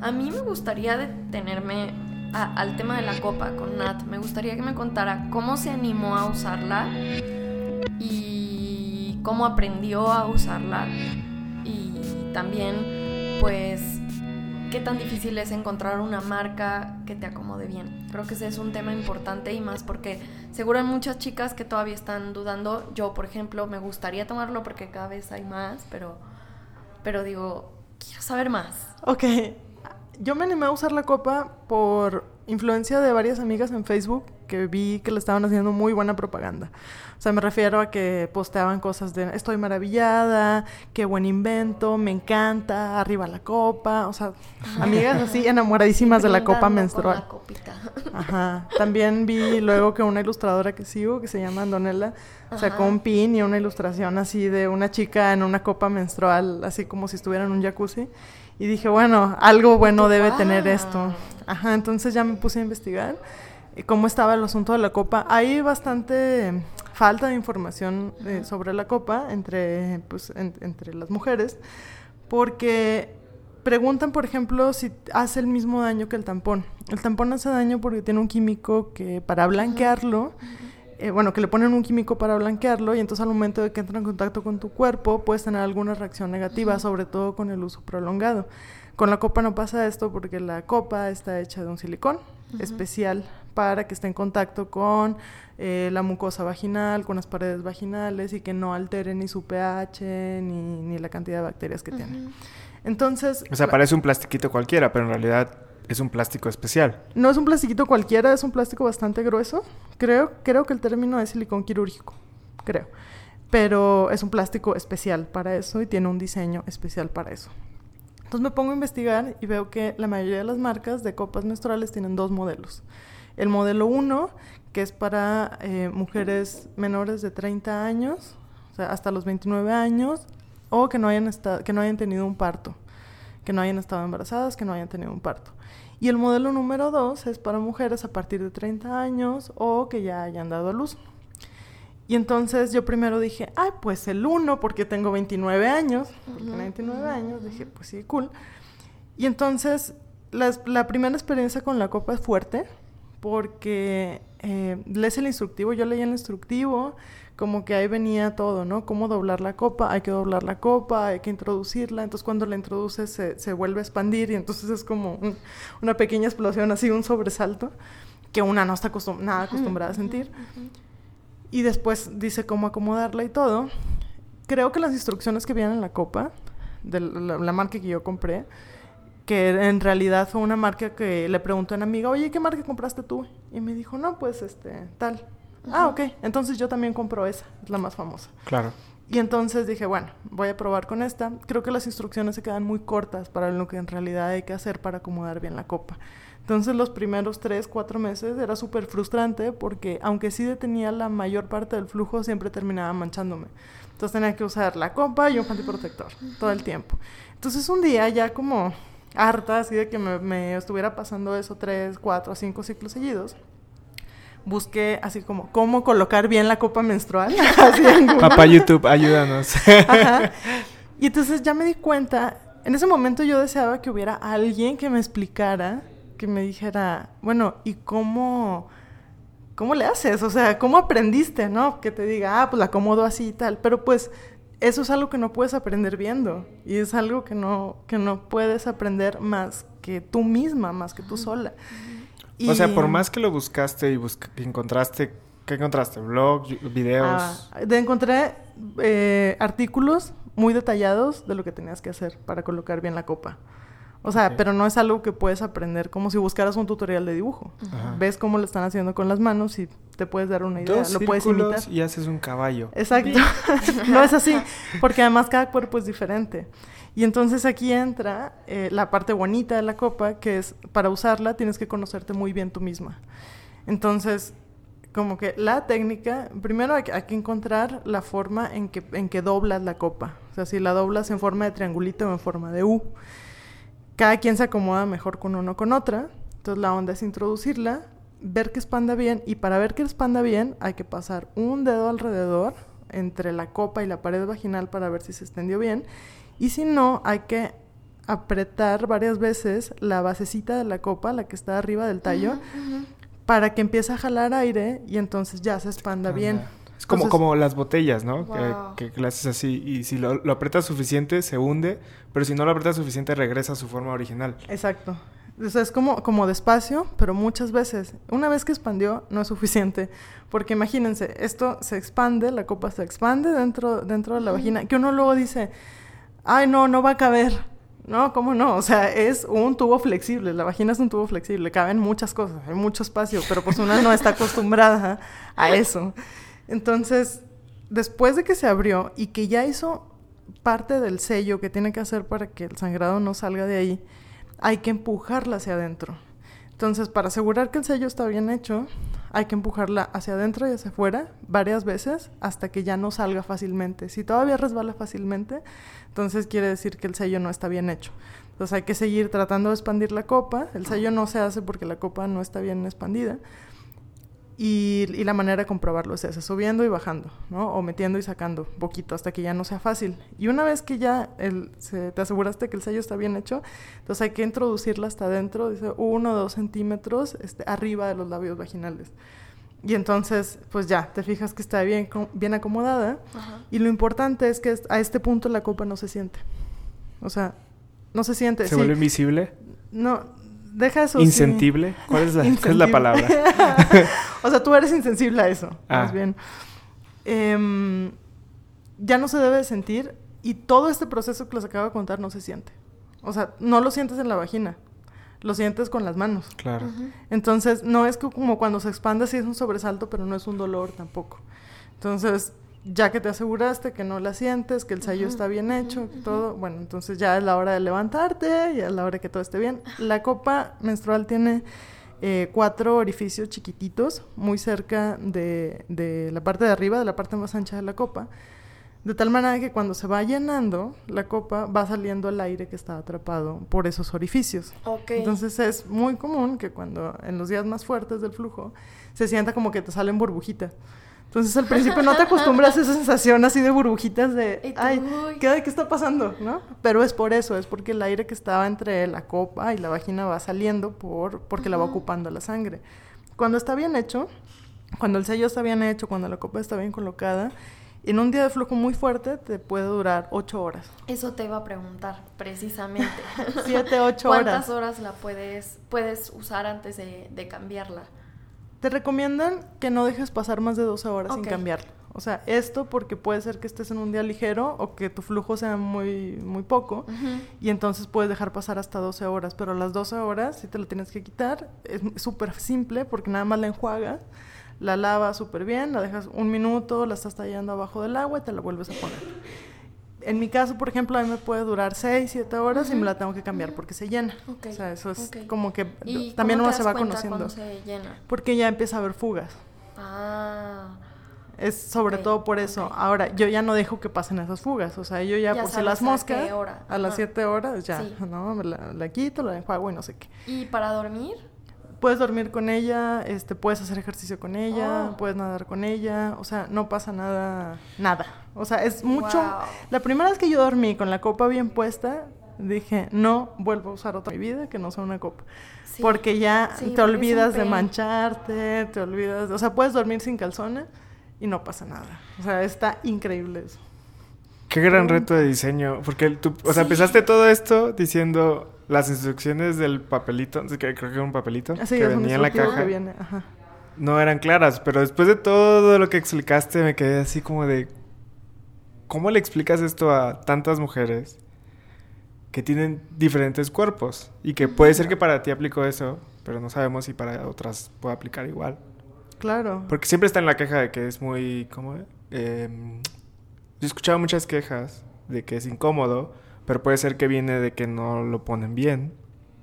A mí me gustaría detenerme al tema de la copa con Nat. Me gustaría que me contara cómo se animó a usarla y cómo aprendió a usarla. Y también, pues, qué tan difícil es encontrar una marca que te acomode bien. Creo que ese es un tema importante y más porque seguro hay muchas chicas que todavía están dudando. Yo, por ejemplo, me gustaría tomarlo porque cada vez hay más, pero, pero digo, quiero saber más. Ok, yo me animé a usar la copa por influencia de varias amigas en Facebook que vi que le estaban haciendo muy buena propaganda. O sea, me refiero a que posteaban cosas de estoy maravillada, qué buen invento, me encanta, arriba la copa. O sea, amigas así enamoradísimas de la copa menstrual. Ajá. También vi luego que una ilustradora que sigo, que se llama Andonella, sacó un pin y una ilustración así de una chica en una copa menstrual, así como si estuviera en un jacuzzi. Y dije, bueno, algo bueno debe tener esto. Ajá, entonces ya me puse a investigar cómo estaba el asunto de la copa. Hay bastante falta de información eh, sobre la copa entre, pues, entre las mujeres, porque preguntan, por ejemplo, si hace el mismo daño que el tampón. El tampón hace daño porque tiene un químico que para blanquearlo... Eh, bueno, que le ponen un químico para blanquearlo y entonces al momento de que entra en contacto con tu cuerpo puedes tener alguna reacción negativa, sobre todo con el uso prolongado. Con la copa no pasa esto porque la copa está hecha de un silicón especial para que esté en contacto con eh, la mucosa vaginal, con las paredes vaginales y que no altere ni su pH ni, ni la cantidad de bacterias que tiene. Entonces... O sea, parece un plastiquito cualquiera, pero en realidad es un plástico especial. No es un plastiquito cualquiera, es un plástico bastante grueso. Creo, creo que el término es silicón quirúrgico, creo. Pero es un plástico especial para eso y tiene un diseño especial para eso. Entonces me pongo a investigar y veo que la mayoría de las marcas de copas menstruales tienen dos modelos. El modelo 1, que es para eh, mujeres menores de 30 años, o sea, hasta los 29 años, o que no hayan, que no hayan tenido un parto, que no hayan estado embarazadas, que no hayan tenido un parto. Y el modelo número 2 es para mujeres a partir de 30 años o que ya hayan dado a luz. Y entonces yo primero dije, ay, pues el 1, porque tengo 29 años, porque 29 años, dije, pues sí, cool. Y entonces la, la primera experiencia con la copa es fuerte, porque eh, lees el instructivo, yo leí el instructivo, como que ahí venía todo, ¿no? Cómo doblar la copa, hay que doblar la copa, hay que introducirla, entonces cuando la introduces se, se vuelve a expandir y entonces es como una pequeña explosión, así un sobresalto, que una no está nada acostumbrada a sentir. Y después dice cómo acomodarla y todo. Creo que las instrucciones que vienen en la copa, de la, marca que yo compré, que en realidad fue una marca que le preguntó a una amiga, oye, ¿qué marca compraste tú? Y me dijo, no, pues este, tal. Ah, ok. Entonces yo también compro esa, es la más famosa. Claro. Y entonces dije, bueno, voy a probar con esta. Creo que las instrucciones se quedan muy cortas para lo que en realidad hay que hacer para acomodar bien la copa. Entonces los primeros tres, cuatro meses era súper frustrante porque aunque sí detenía la mayor parte del flujo, siempre terminaba manchándome. Entonces tenía que usar la copa y un panty protector todo el tiempo. Entonces un día ya como harta así de que me, me estuviera pasando eso tres, cuatro, cinco ciclos seguidos, busqué así como cómo colocar bien la copa menstrual. Papá YouTube, ayúdanos. Y entonces ya me di cuenta, en ese momento yo deseaba que hubiera alguien que me explicara, que me dijera, bueno, ¿y cómo, cómo le haces? O sea, ¿cómo aprendiste, no? Que te diga, ah, pues la acomodo así y tal. Pero pues eso es algo que no puedes aprender viendo y es algo que no, que no puedes aprender más que tú misma, más que tú sola. O sea, por más que lo buscaste y encontraste, ¿qué encontraste? ¿Blog, videos? Ah, encontré eh, artículos muy detallados de lo que tenías que hacer para colocar bien la copa. O sea, pero no es algo que puedes aprender como si buscaras un tutorial de dibujo. Ves cómo lo están haciendo con las manos y te puedes dar una idea, lo puedes imitar. y haces un caballo. Exacto. no es así, porque además cada cuerpo es diferente. Y entonces aquí entra eh, la parte bonita de la copa, que es para usarla tienes que conocerte muy bien tú misma. Entonces, como que la técnica, primero hay, que encontrar la forma en que, en que doblas la copa. O sea, si la doblas en forma de triangulito o en forma de U. Cada quien se acomoda mejor con uno o con otra. Entonces la onda es introducirla, ver que expanda bien y para ver que expanda bien hay que pasar un dedo alrededor entre la copa y la pared vaginal para ver si se extendió bien y si no, hay que apretar varias veces la basecita de la copa, la que está arriba del tallo, para que empiece a jalar aire y entonces ya se expanda bien. Es como, como las botellas, ¿no? Que, que, haces así y si lo, lo aprietas suficiente se hunde, pero si no lo aprietas suficiente regresa a su forma original. Exacto. O sea, es como, como despacio, pero muchas veces. Una vez que expandió, no es suficiente. Porque imagínense, esto se expande, la copa se expande dentro, dentro de la vagina, que uno luego dice, ay, no, no va a caber. No, ¿cómo no? O sea, es un tubo flexible, la vagina es un tubo flexible, caben muchas cosas, hay mucho espacio, pero pues una no está acostumbrada a eso. Entonces, después de que se abrió y que ya hizo parte del sello que tiene que hacer para que el sangrado no salga de ahí, hay que empujarla hacia adentro. Entonces, para asegurar que el sello está bien hecho, hay que empujarla hacia adentro y hacia afuera varias veces hasta que ya no salga fácilmente. Si todavía resbala fácilmente, entonces quiere decir que el sello no está bien hecho. Entonces hay que seguir tratando de expandir la copa. El sello no se hace porque la copa no está bien expandida. Y, la manera de comprobarlo es esa, subiendo y bajando, ¿no? O metiendo y sacando poquito hasta que ya no sea fácil. Y una vez que ya el, te aseguraste que el sello está bien hecho, entonces hay que introducirla hasta adentro, dice uno o dos centímetros este, arriba de los labios vaginales. Y entonces, pues ya, te fijas que está bien, bien acomodada. Y lo importante es que a este punto la copa no se siente. O sea, no se siente. ¿Se vuelve invisible? No, deja eso. ¿Insentible? ¿Cuál, es la, ¿Cuál es la palabra? o sea, tú eres insensible a eso, ah. más bien. Em, ya no se debe sentir y todo este proceso que les acabo de contar no se siente. O sea, no lo sientes en la vagina, lo sientes con las manos. Claro. Entonces, no es como cuando se expande, sí es un sobresalto, pero no es un dolor tampoco. Entonces, ya que te aseguraste que no la sientes, que el sello está bien hecho, todo, bueno, entonces ya es la hora de levantarte, ya es la hora que todo esté bien. La copa menstrual tiene eh, cuatro orificios chiquititos muy cerca de, de, la parte de arriba, de la parte más ancha de la copa, de tal manera que cuando se va llenando la copa va saliendo el aire que está atrapado por esos orificios. Entonces es muy común que cuando en los días más fuertes del flujo se sienta como que te salen burbujitas. Entonces al principio no te acostumbras a esa sensación así de burbujitas de, ay, ¿qué, ¿qué está pasando? ¿no? Pero es por eso, es porque el aire que estaba entre la copa y la vagina va saliendo por, porque la va ocupando la sangre. Cuando está bien hecho, cuando el sello está bien hecho, cuando la copa está bien colocada, en un día de flujo muy fuerte te puede durar ocho horas. Eso te iba a preguntar, precisamente. Siete, ocho horas. ¿Cuántas horas la puedes, puedes usar antes de, de cambiarla? Te recomiendan que no dejes pasar más de 12 horas sin cambiarla. O sea, esto porque puede ser que estés en un día ligero o que tu flujo sea muy, muy poco y entonces puedes dejar pasar hasta 12 horas, pero a las 12 horas si te lo tienes que quitar. Es súper simple porque nada más la enjuagas, la lavas súper bien, la dejas un minuto, la estás tallando abajo del agua y te la vuelves a poner en mi caso, por ejemplo, a mí me puede durar 6, 7 horas y me la tengo que cambiar porque se llena. O sea, eso es como que también uno se va conociendo. Se llena? Porque ya empieza a haber fugas. Ah. Es sobre todo por eso. Ahora, yo ya no dejo que pasen esas fugas. O sea, yo ya, por si las moscas, a, las 7 horas ya, ¿no? Me la, la, quito, la enjuago y no sé qué. ¿Y para dormir? Puedes dormir con ella, este, puedes hacer ejercicio con ella, oh. puedes nadar con ella, o sea, no pasa nada, nada. O sea, es mucho. La primera vez que yo dormí con la copa bien puesta, dije, no vuelvo a usar otra mi vida que no sea una copa. porque ya te olvidas de mancharte, te olvidas, o sea, puedes dormir sin calzones y no pasa nada. O sea, está increíble eso. Qué gran reto de diseño, porque tú, o sea, empezaste todo esto diciendo las instrucciones del papelito, que creo que era un papelito ah, que venía en la caja. No eran claras, pero después de todo lo que explicaste me quedé así como de ¿cómo le explicas esto a tantas mujeres que tienen diferentes cuerpos? Y que puede ser que para ti aplicó eso, pero no sabemos si para otras puede aplicar igual. Claro. Porque siempre está en la queja de que es muy, ¿cómo? Eh, yo he escuchado muchas quejas de que es incómodo pero puede ser que viene de que no lo ponen bien,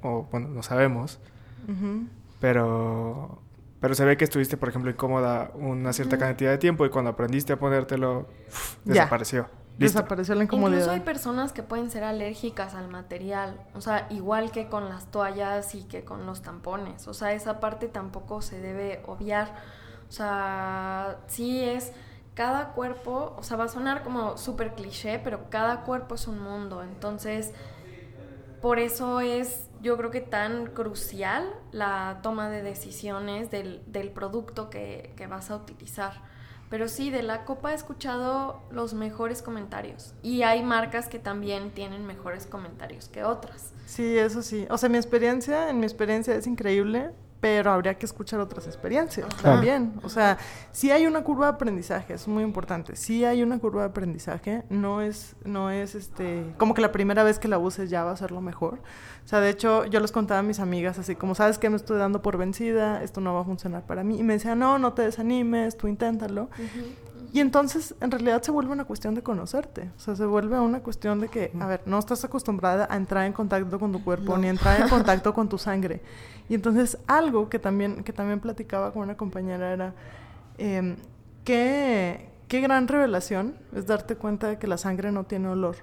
o bueno, no sabemos. Pero pero se ve que estuviste, por ejemplo, incómoda una cierta cantidad de tiempo y cuando aprendiste a ponértelo, desapareció. Desapareció la incomodidad. Incluso hay personas que pueden ser alérgicas al material, o sea, igual que con las toallas y que con los tampones, o sea, esa parte tampoco se debe obviar, o sea, sí es cada cuerpo, o sea, va a sonar como súper cliché, pero cada cuerpo es un mundo. Entonces, por eso es, yo creo que tan crucial la toma de decisiones del, producto que, que vas a utilizar. Pero sí, de la copa he escuchado los mejores comentarios. Y hay marcas que también tienen mejores comentarios que otras. Sí, eso sí. O sea, mi experiencia, en mi experiencia es increíble pero habría que escuchar otras experiencias también. O sea, si hay una curva de aprendizaje, es muy importante. Si hay una curva de aprendizaje, no es, no es este, como que la primera vez que la uses ya va a ser lo mejor. O sea, de hecho, yo les contaba a mis amigas así, como sabes que me estoy dando por vencida, esto no va a funcionar para mí. Y me decían, no, no te desanimes, tú inténtalo. Y entonces, en realidad se vuelve una cuestión de conocerte. O sea, se vuelve una cuestión de que, a ver, no estás acostumbrada a entrar en contacto con tu cuerpo, ni entrar en contacto con tu sangre. Y entonces, algo que también, que también platicaba con una compañera era, eh, qué, qué gran revelación es darte cuenta de que la sangre no tiene olor.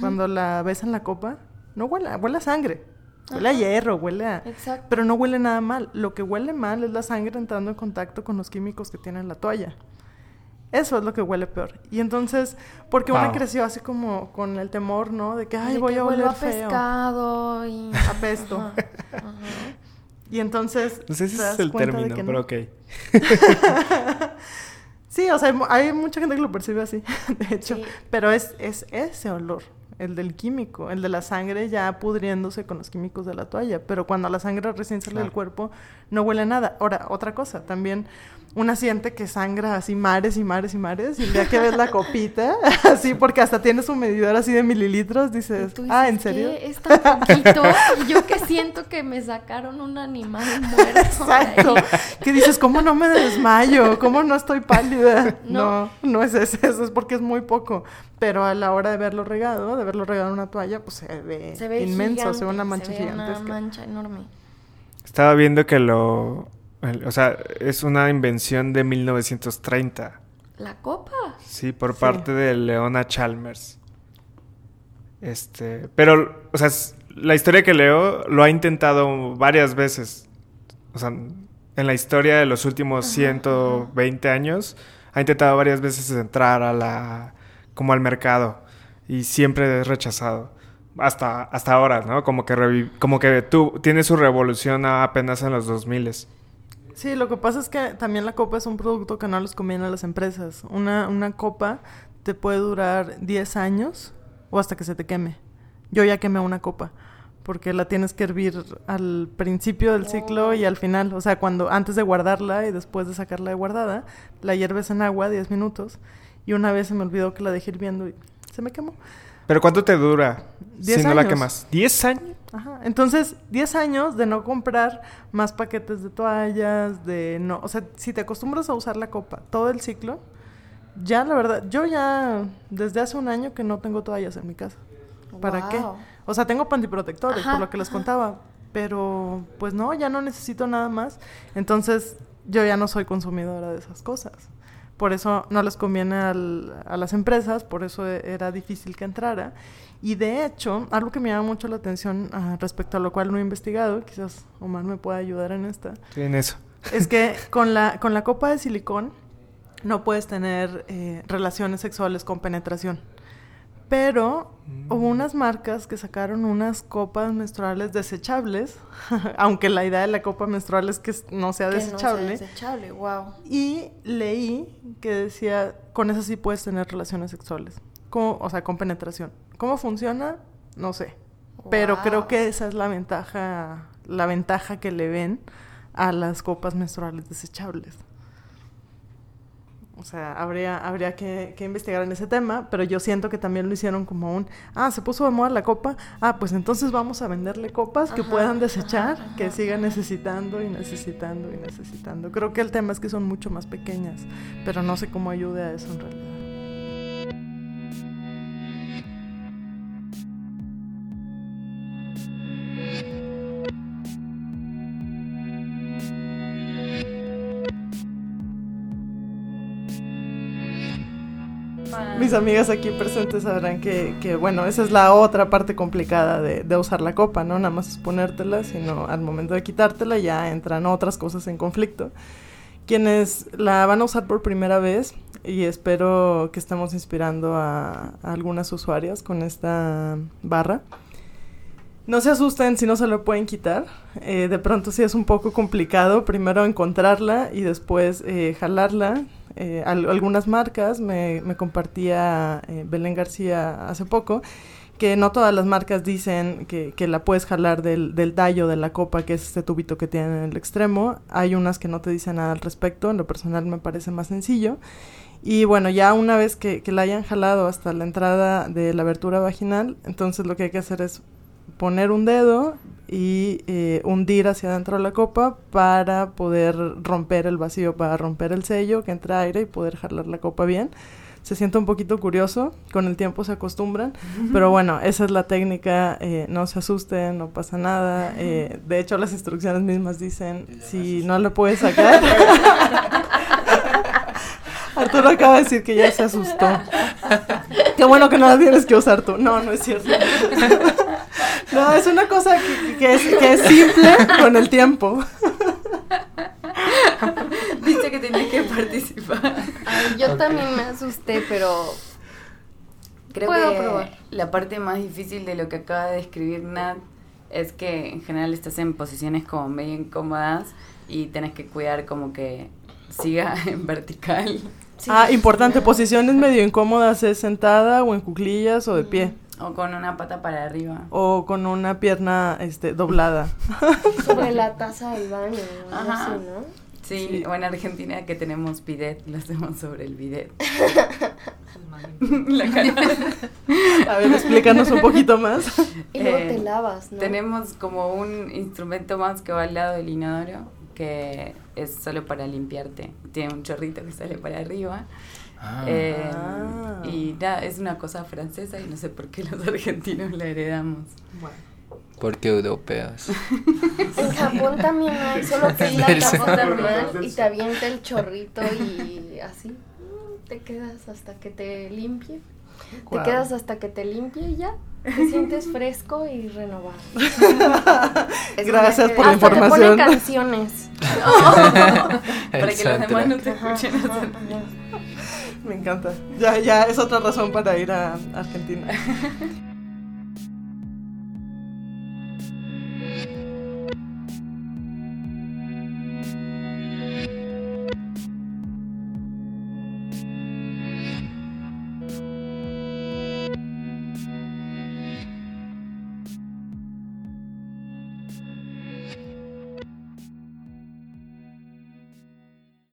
Cuando la ves en la copa, no huele, huele a sangre. Huele a hierro, huele a... Exacto. Pero no huele nada mal. Lo que huele mal es la sangre entrando en contacto con los químicos que tiene la toalla. Eso es lo que huele peor. Y entonces, porque una creció así como con el temor, ¿no? De que, ay, voy a oler a pescado y... Apesto. Y entonces... No sé si es el término, pero ok. sí, o sea, hay mucha gente que lo percibe así, de hecho. Pero es, es ese olor, el del químico, el de la sangre ya pudriéndose con los químicos de la toalla. Pero cuando la sangre recién sale del cuerpo, no huele a nada. Ahora, otra cosa, también una siente que sangra así mares y mares y mares y el día que ves la copita, así porque hasta tienes un medidor así de mililitros, dices, ah, ¿en serio? Es tan poquito y yo que siento que me sacaron un animal muerto. Exacto. Que dices, ¿cómo no me desmayo? ¿Cómo no estoy pálida? No, no, es eso, eso es porque es muy poco. Pero a la hora de verlo regado, de verlo regado en una toalla, pues se ve, inmenso, se ve una mancha se ve Una mancha enorme. Estaba viendo que lo o sea, es una invención de 1930. ¿La copa? Sí, por parte de Leona Chalmers. Este, pero, o sea, la historia que leo lo ha intentado varias veces. O sea, en la historia de los últimos 120 años, ha intentado varias veces entrar a la, como al mercado y siempre es rechazado. Hasta, hasta ahora, ¿no? Como que, como que tú, tiene su revolución apenas en los 2000 Sí, lo que pasa es que también la copa es un producto que no les conviene a las empresas. Una, una copa te puede durar 10 años o hasta que se te queme. Yo ya quemé una copa porque la tienes que hervir al principio del ciclo y al final, o sea, cuando antes de guardarla y después de sacarla de guardada, la hierves en agua 10 minutos y una vez se me olvidó que la dejé hirviendo y se me quemó. ¿Pero cuánto te dura si no la quemas? ¿10 años? Ajá. Entonces, 10 años de no comprar más paquetes de toallas, de no... O sea, si te acostumbras a usar la copa todo el ciclo, ya la verdad, yo ya desde hace un año que no tengo toallas en mi casa. ¿Para qué? O sea, tengo pantiprotectores, por lo que les contaba. Pero, pues no, ya no necesito nada más. Entonces, yo ya no soy consumidora de esas cosas por eso no les conviene a las empresas, por eso era difícil que entrara. Y de hecho, algo que me llama mucho la atención ah, respecto a lo cual no he investigado, quizás Omar me pueda ayudar en esta. Sí, en eso. Es que con la, con la copa de silicón no puedes tener eh, relaciones sexuales con penetración. Pero hubo mm. unas marcas que sacaron unas copas menstruales desechables, aunque la idea de la copa menstrual es que no sea desechable. No sea desechable, wow. Y leí que decía, con eso sí puedes tener relaciones sexuales, o sea, con penetración. ¿Cómo funciona? No sé. Pero creo que esa es la ventaja, la ventaja que le ven a las copas menstruales desechables. O sea, habría, habría que, investigar en ese tema, pero yo siento que también lo hicieron como un, ah, se puso de moda la copa, ah, pues entonces vamos a venderle copas que puedan desechar, que sigan necesitando y necesitando y necesitando. Creo que el tema es que son mucho más pequeñas, pero no sé cómo ayude a eso en realidad. Mis amigas aquí presentes sabrán que, que, bueno, esa es la otra parte complicada de, de, usar la copa, ¿no? Nada más es ponértela, sino al momento de quitártela ya entran otras cosas en conflicto. Quienes la van a usar por primera vez, y espero que estemos inspirando a, a algunas usuarias con esta barra, No se asusten si no se lo pueden quitar. Eh, de pronto sí es un poco complicado primero encontrarla y después eh, jalarla. Eh, algunas marcas me, compartía Belén García hace poco que no todas las marcas dicen que, que la puedes jalar del, del, tallo de la copa, que es este tubito que tiene en el extremo. Hay unas que no te dicen nada al respecto, en lo personal me parece más sencillo. Y bueno, ya una vez que, que la hayan jalado hasta la entrada de la abertura vaginal, entonces lo que hay que hacer es poner un dedo y eh, hundir hacia adentro la copa para poder romper el vacío, para romper el sello, que entre aire y poder jalar la copa bien se siente un poquito curioso, con el tiempo se acostumbran, pero bueno, esa es la técnica, eh, no se asusten, no pasa nada, eh, de hecho las instrucciones mismas dicen, si no lo puedes sacar, Arturo acaba de decir que ya se asustó. Qué bueno que no la tienes que usar tú. No, no es cierto. No, es una cosa que, es, que es simple con el tiempo. Viste que tenía que participar. yo también me asusté, pero creo que la parte más difícil de lo que acaba de describir Nat es que en general estás en posiciones como medio incómodas y tenés que cuidar como que siga en vertical. ah, importante, posiciones medio incómodas es sentada o en cuclillas o de pie. O con una pata para arriba. O con una pierna este, doblada. Sobre la taza del baño, Ajá. ¿no? Sí, o en Argentina que tenemos bidet, lo hacemos sobre el bidet. A ver, explícanos un poquito más. Y luego te eh, lavas, ¿no? Tenemos como un instrumento más que va al lado del inodoro, que es solo para limpiarte. Tiene un chorrito que sale para arriba. Ah. Eh, ah. Y nada, es una cosa francesa y no sé por qué los argentinos la heredamos. Bueno. Porque europeos. En Japón también hay, solo que la taza normal y te avienta el chorrito y así te quedas hasta que te limpie. Te quedas hasta que te limpie y ya. Te sientes fresco y renovado. Gracias por la información. Te canciones. para que los demás no te escuchen. Me encanta. Ya, ya es otra razón para ir a Argentina.